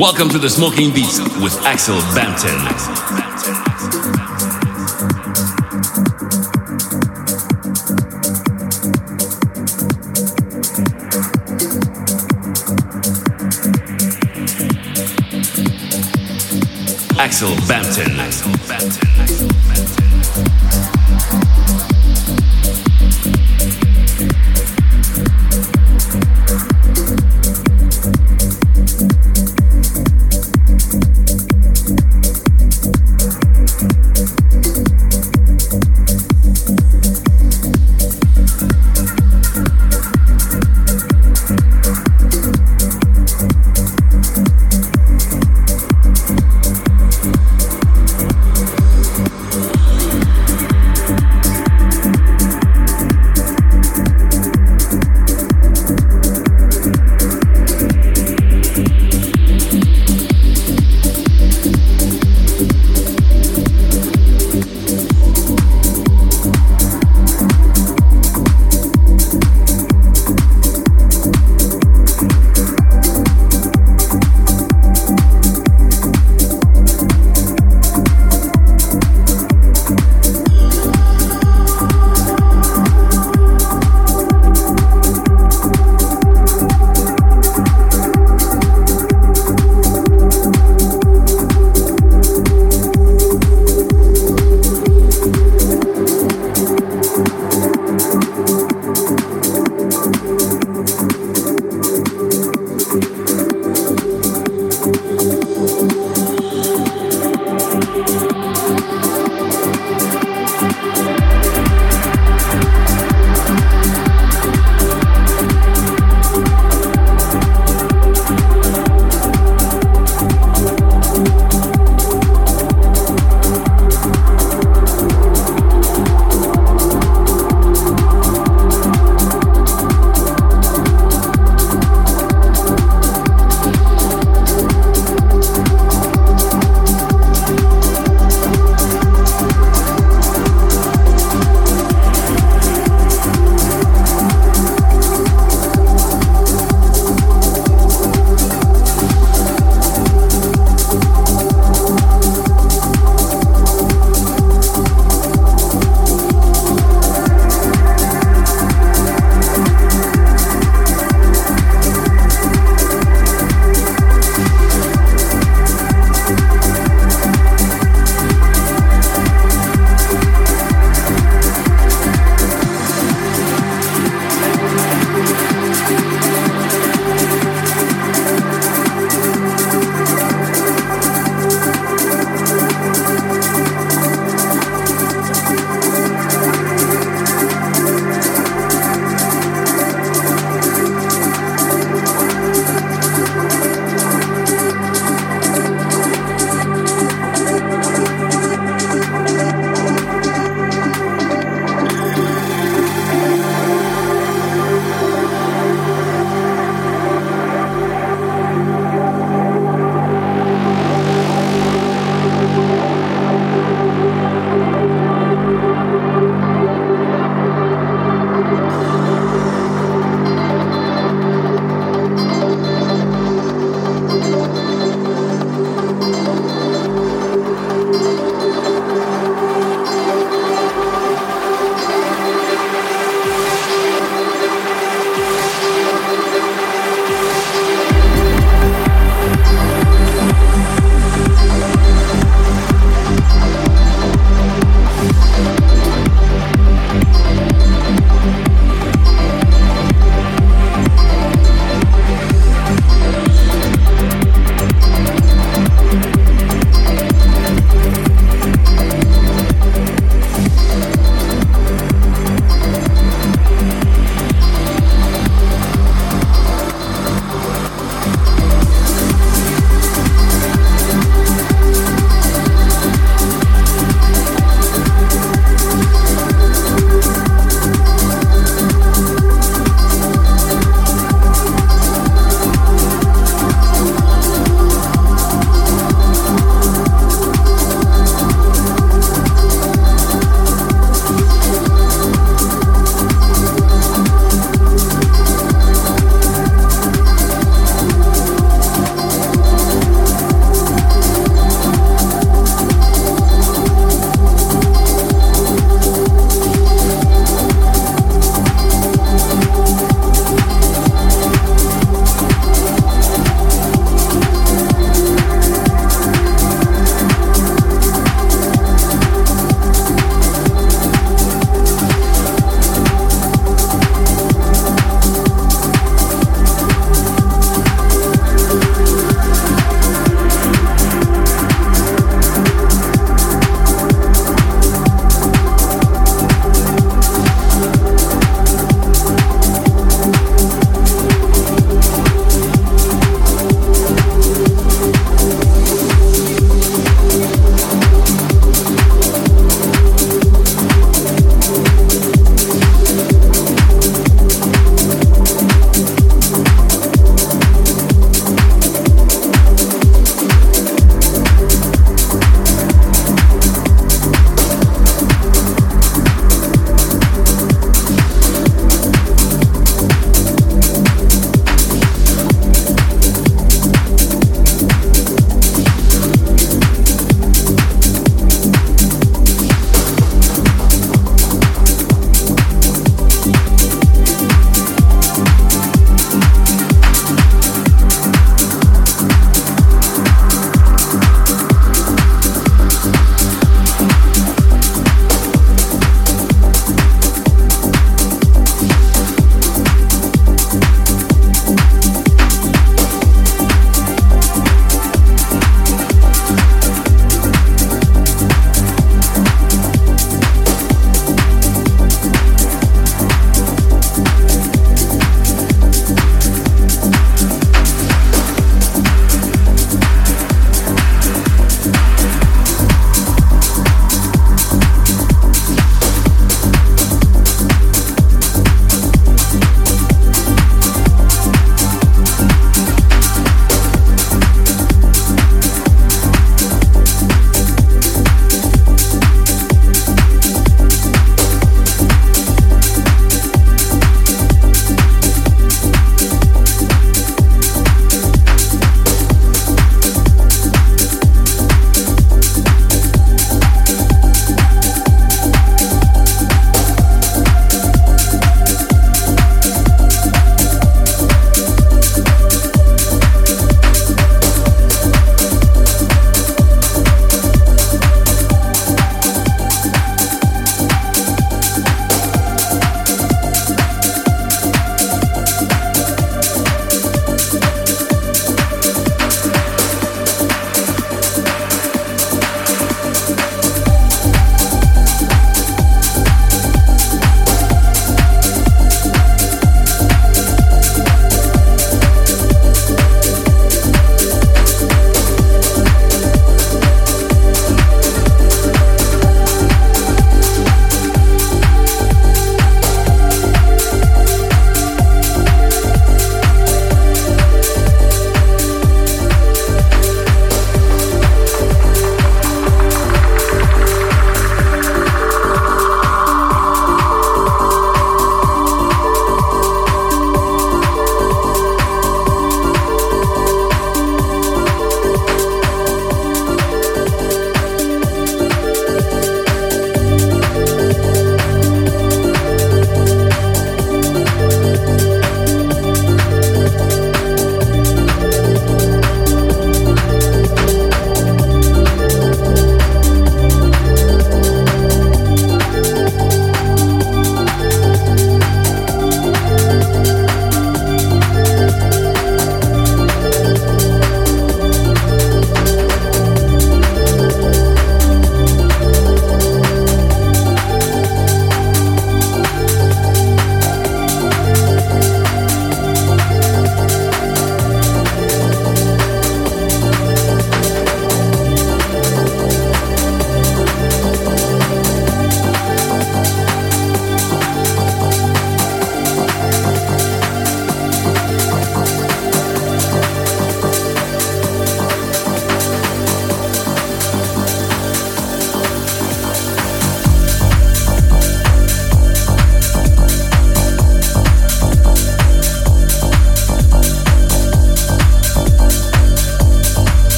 Welcome to the Smoking Beats with Axel Bampton. Axel Bampton. Axel Bampton.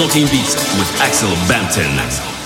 Smoking Beats with Axel Bampton.